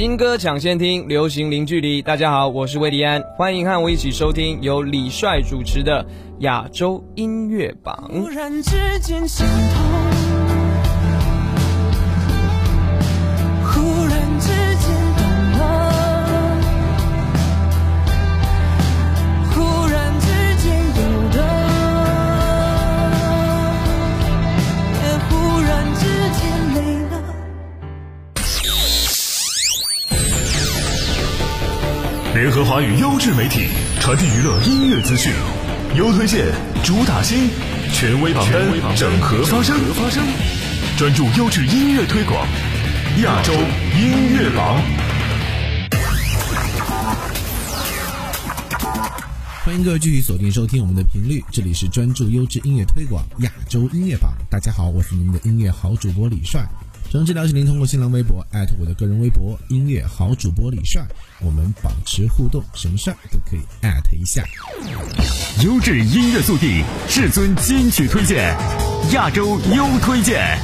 新歌抢先听，流行零距离。大家好，我是魏迪安，欢迎和我一起收听由李帅主持的亚洲音乐榜。突然之间心痛。合华语优质媒体，传递娱乐音乐资讯，优推荐，主打新，权威榜单，整合发声，专注优质音乐推广，亚洲音乐榜。欢迎各位继续锁定收听我们的频率，这里是专注优质音乐推广亚洲音乐榜。大家好，我是你们的音乐好主播李帅。诚挚邀请您通过新浪微博艾特我的个人微博“音乐好主播李帅”，我们保持互动，什么事儿都可以艾特一下。优质音乐速递，至尊金曲推荐，亚洲优推荐。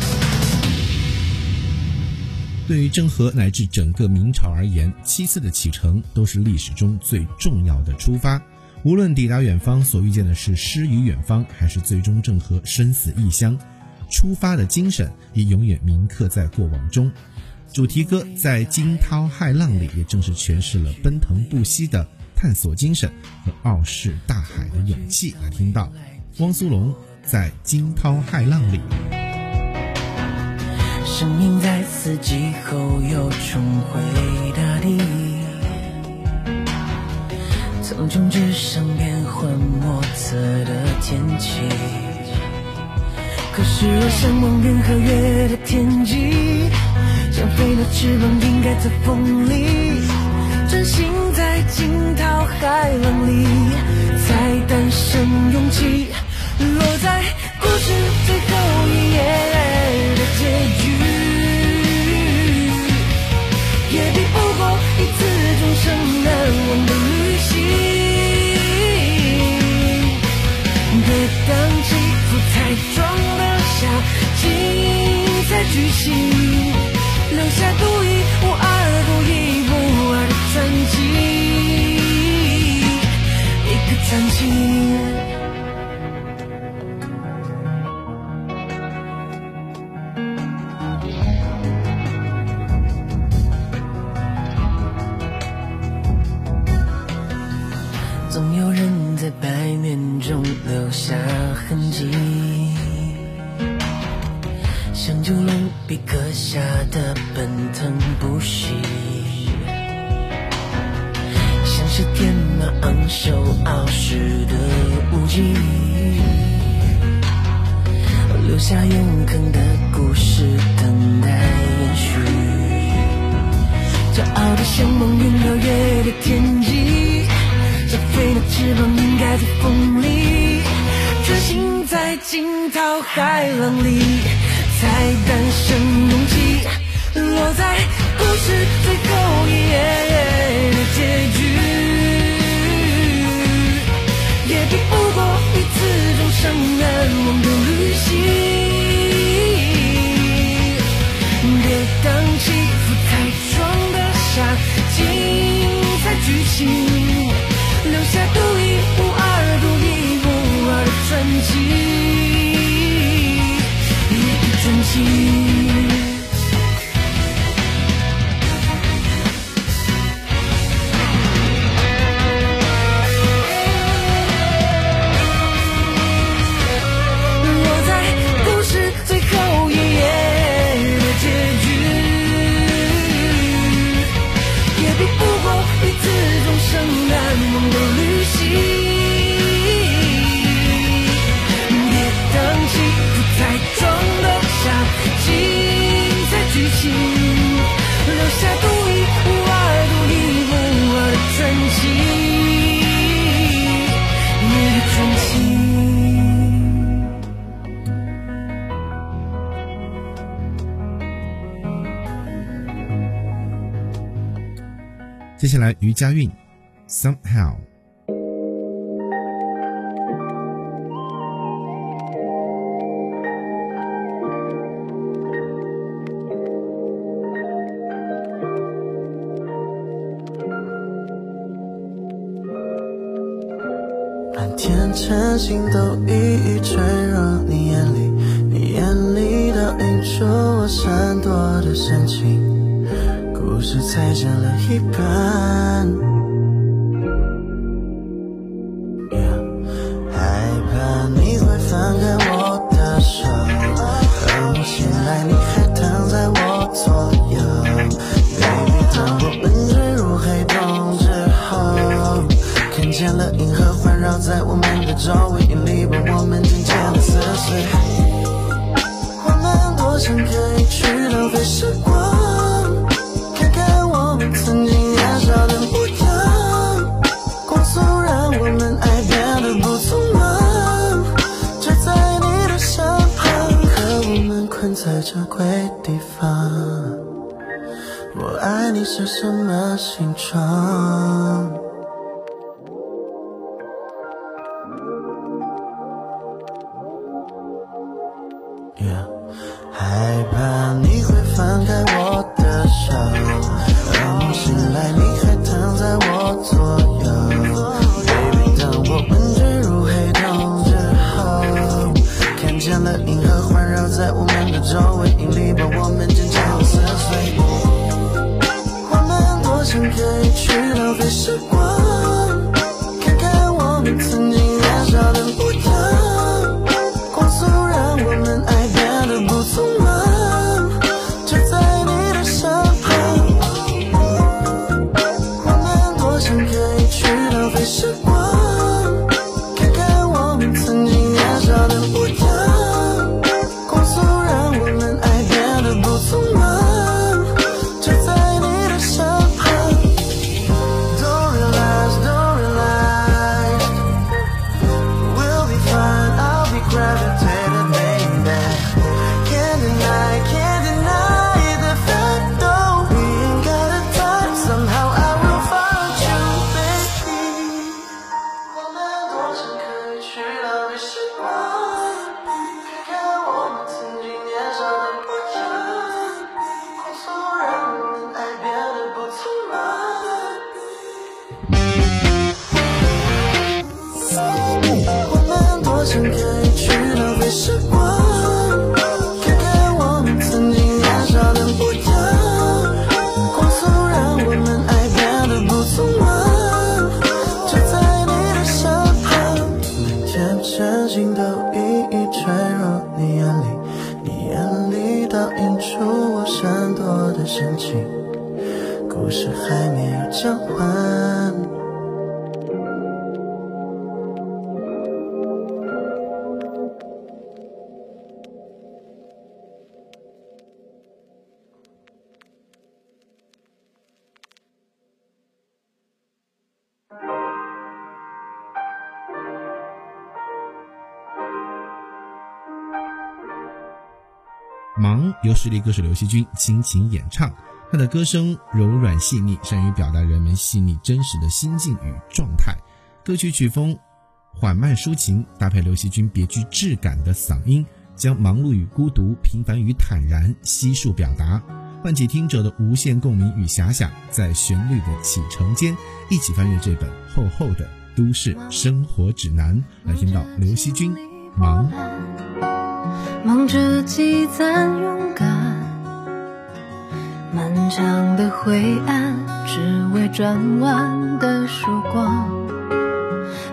对于郑和乃至整个明朝而言，七次的启程都是历史中最重要的出发。无论抵达远方所遇见的是诗与远方，还是最终郑和生死异乡。出发的精神也永远铭刻在过往中。主题歌在惊涛骇浪里，也正是诠释了奔腾不息的探索精神和傲视大海的勇气。来听到汪苏泷在惊涛骇浪里。生命在四季后又重回大地，苍穹之上变幻莫测的天气。可是我向往云和月的天际，想飞的翅膀应该在风里，专心在惊涛骇浪里，才诞生勇气，落在故事最后一页的结局，也比不过一次重生马昂首傲视的无极，留下永恒的故事等待延续。骄傲的像梦云和月的天际，想飞的翅膀应该在风里，穿行在惊涛骇浪里。才诞生勇气，落在故事最后一页次终生难忘的旅行。别当起伏太装得下精彩剧情，接下来于佳韵，Somehow。的幻忙，由实力歌手刘惜君倾情演唱。他的歌声柔软细腻善于表达人们细腻真实的心境与状态。歌曲曲风缓慢抒情搭配刘惜君别具质感的嗓音将忙碌与孤独平凡与坦然悉数表达。唤起听者的无限共鸣与遐想在旋律的启程间一起翻阅这本厚厚的都市生活指南。来听到刘惜君忙。忙着积攒勇敢漫长的灰暗，只为转弯的曙光。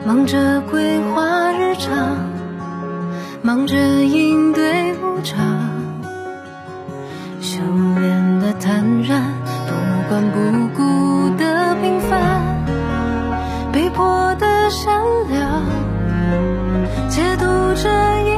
忙着规划日常，忙着应对无常。修炼的坦然，不管不顾的平凡，被迫的善良，解读着。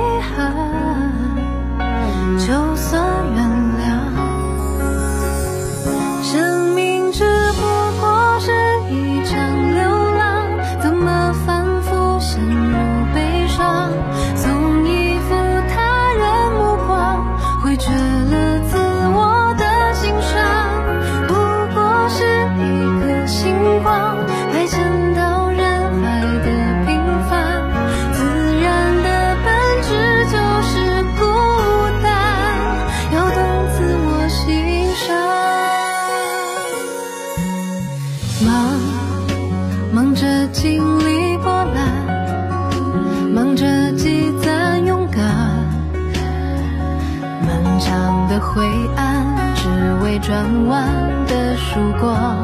灰暗，只为转弯的曙光，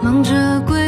忙着归。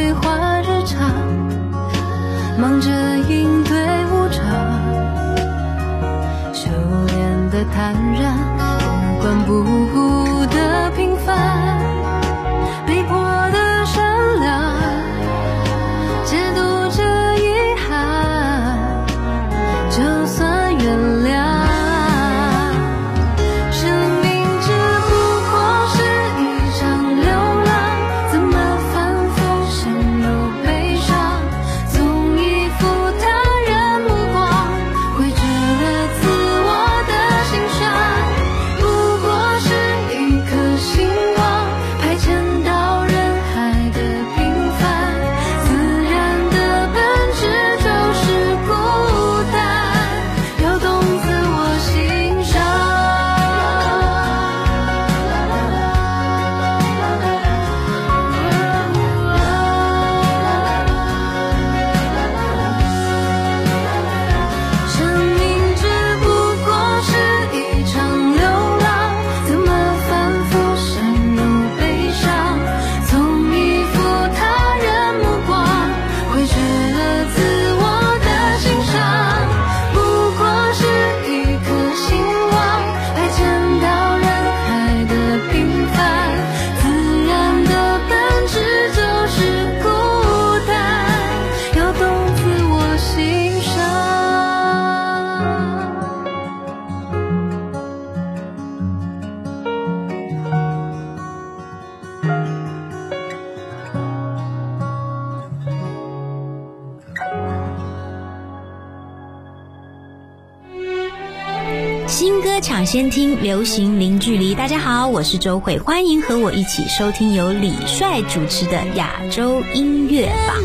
心零距离，大家好，我是周慧，欢迎和我一起收听由李帅主持的亚洲音乐榜。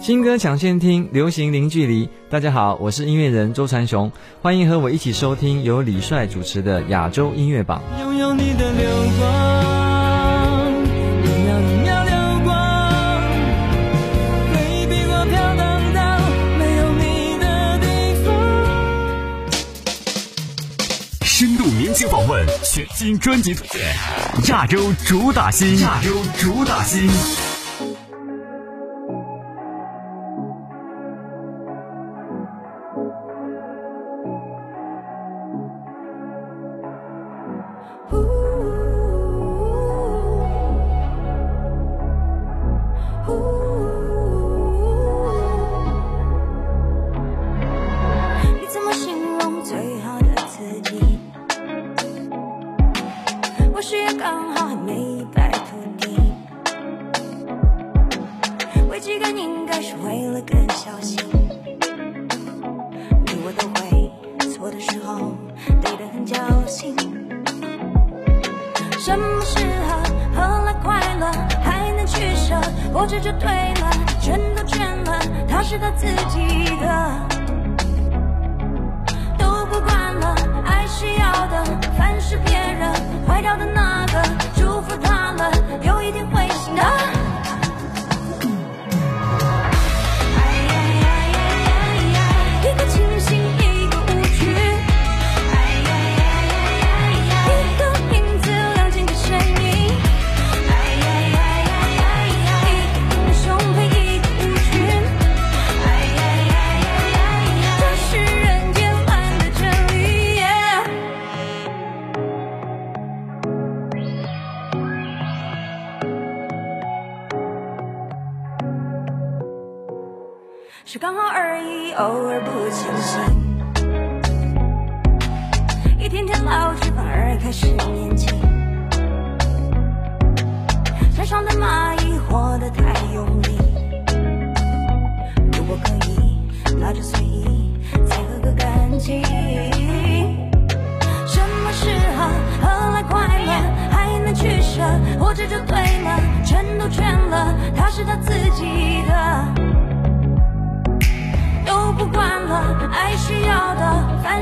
新歌抢先听，流行零距离，大家好，我是音乐人周传雄，欢迎和我一起收听由李帅主持的亚洲音乐榜。拥有你的流光。全新专辑推荐，亚洲主打新，亚洲主打新。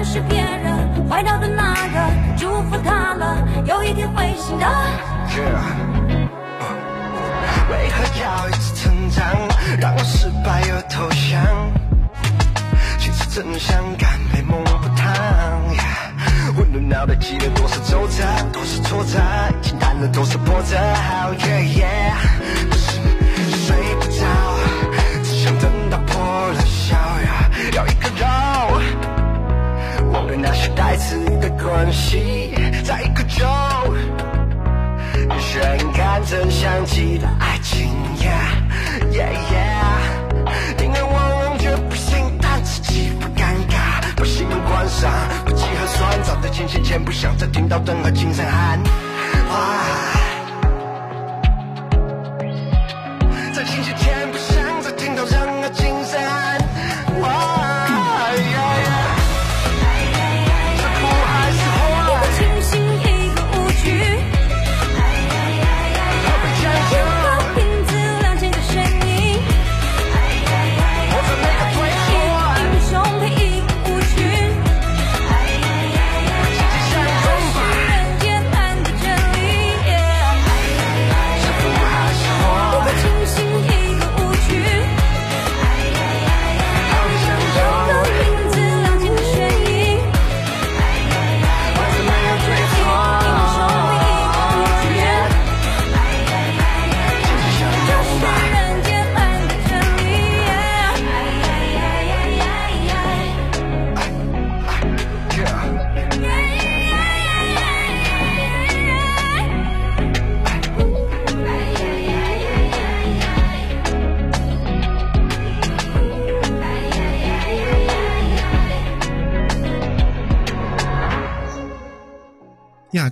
是别人坏掉的那个祝福他了有一天会醒的。为何要一次成长让我失败又投降？其实真相干杯梦不烫混乱脑袋记得多少周折多少挫折简单的多少波折好带刺的关系，再一个就。远看真相记的爱情，Yeah Yeah，Yeah 宁愿忘忘却不心淡，自己不尴尬，把心门关上，不计核算，早在清醒前不想再听到任何精神喊。哇在清醒前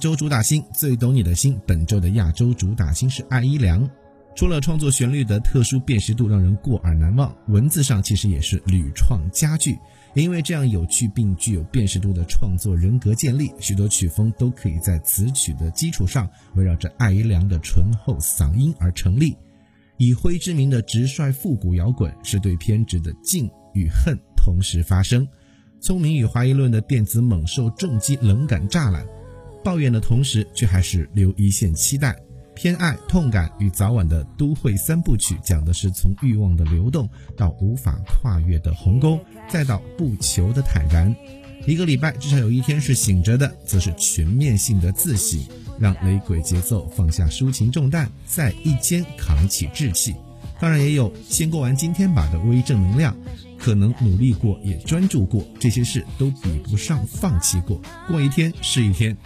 洲主打星最懂你的心，本周的亚洲主打星是艾依良。除了创作旋律的特殊辨识度让人过耳难忘，文字上其实也是屡创佳句。因为这样有趣并具有辨识度的创作人格建立，许多曲风都可以在词曲的基础上，围绕着艾依良的醇厚嗓音而成立。以灰之名的直率复古摇滚，是对偏执的敬与恨同时发生。聪明与怀疑论的电子猛兽重击冷感栅栏，抱怨的同时却还是留一线期待。偏爱、痛感与早晚的都会三部曲，讲的是从欲望的流动到无法跨越的鸿沟，再到不求的坦然。一个礼拜至少有一天是醒着的，则是全面性的自省，让雷鬼节奏放下抒情重担，在一肩扛起志气。当然也有先过完今天吧的微正能量，可能努力过也专注过，这些事都比不上放弃过，过一天是一天。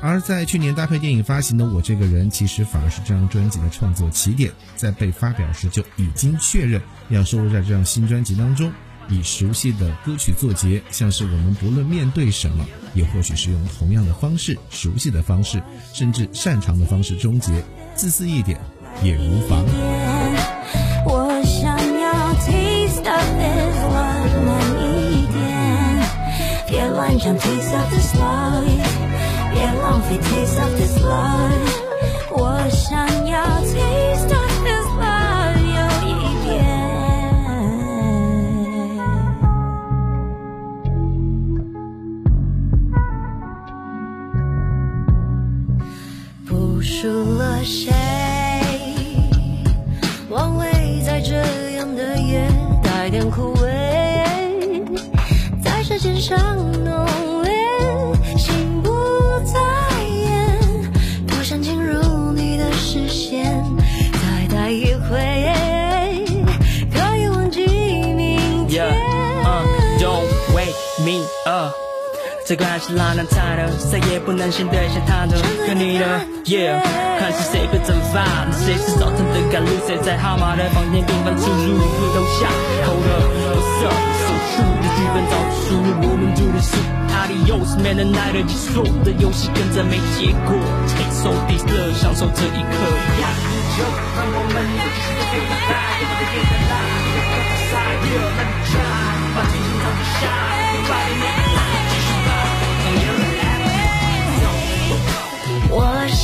而在去年搭配电影发行的《我这个人》，其实反而是这张专辑的创作起点，在被发表时就已经确认要收录在这张新专辑当中。以熟悉的歌曲作结，像是我们不论面对什么，也或许是用同样的方式、熟悉的方式，甚至擅长的方式终结，自私一点也无妨。我想要 taste of this love 慢一点，别乱讲 taste of this love，别浪费 taste of this love。我想要 taste of this love 有一点。不输了谁？往未在这样的夜带点苦味，在舌尖上这关系烂烂菜的，再也不能先对先他的，跟你的 Yeah，看是谁被蒸发，谁是早晨的赶路，谁在号码的房间频繁出入，楼下 Hold up, what's up, so true 的剧本早就输入，我们 do this Adios, man, the night 的结束的游戏跟着没结果，Take so deep，享受这一刻。压力就让我们有机会飞得大，也不得变得大，别跟着赛，别让你炸，把激情放得下，别把你面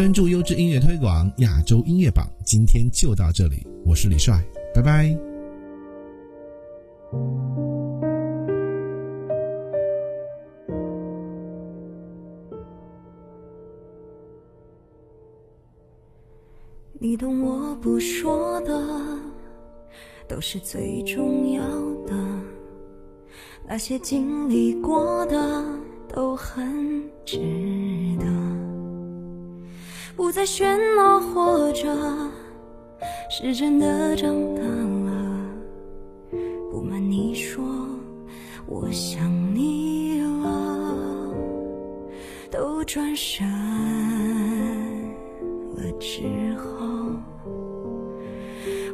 专注优质音乐推广，亚洲音乐榜，今天就到这里。我是李帅，拜拜。你懂我不说的，都是最重要的。那些经历过的，都很值得。不再喧闹，或者是真的长大了。不瞒你说，我想你了，都转身了之后，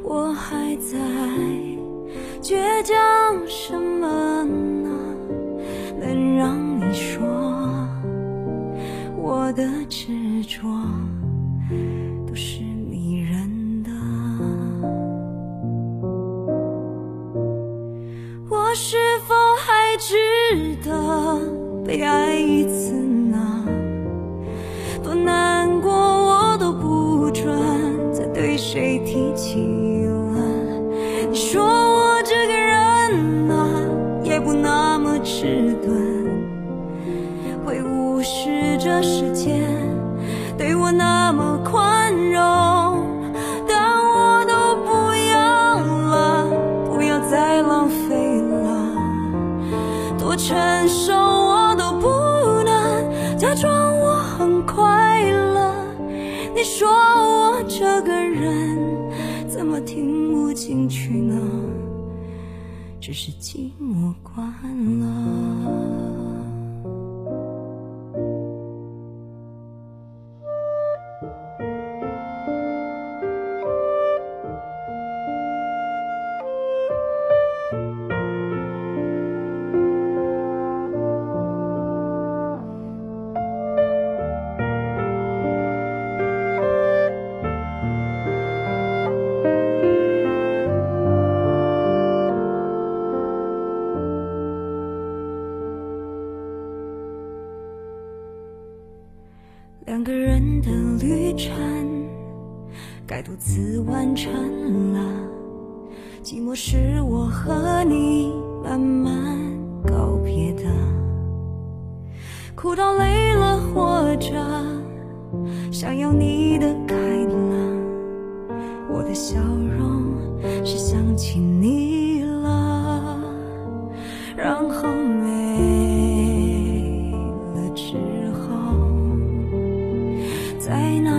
我还在倔强什么呢？能让你说我的执着被爱一次呢？多难过我都不准再对谁提起了。你说我这个人啊，也不那么迟钝，会无视这世界对我那么宽容，只是寂寞惯了。该独自完成了，寂寞是我和你慢慢告别的，哭到累了或者想要你的开朗，我的笑容是想起你了，然后没了之后。在那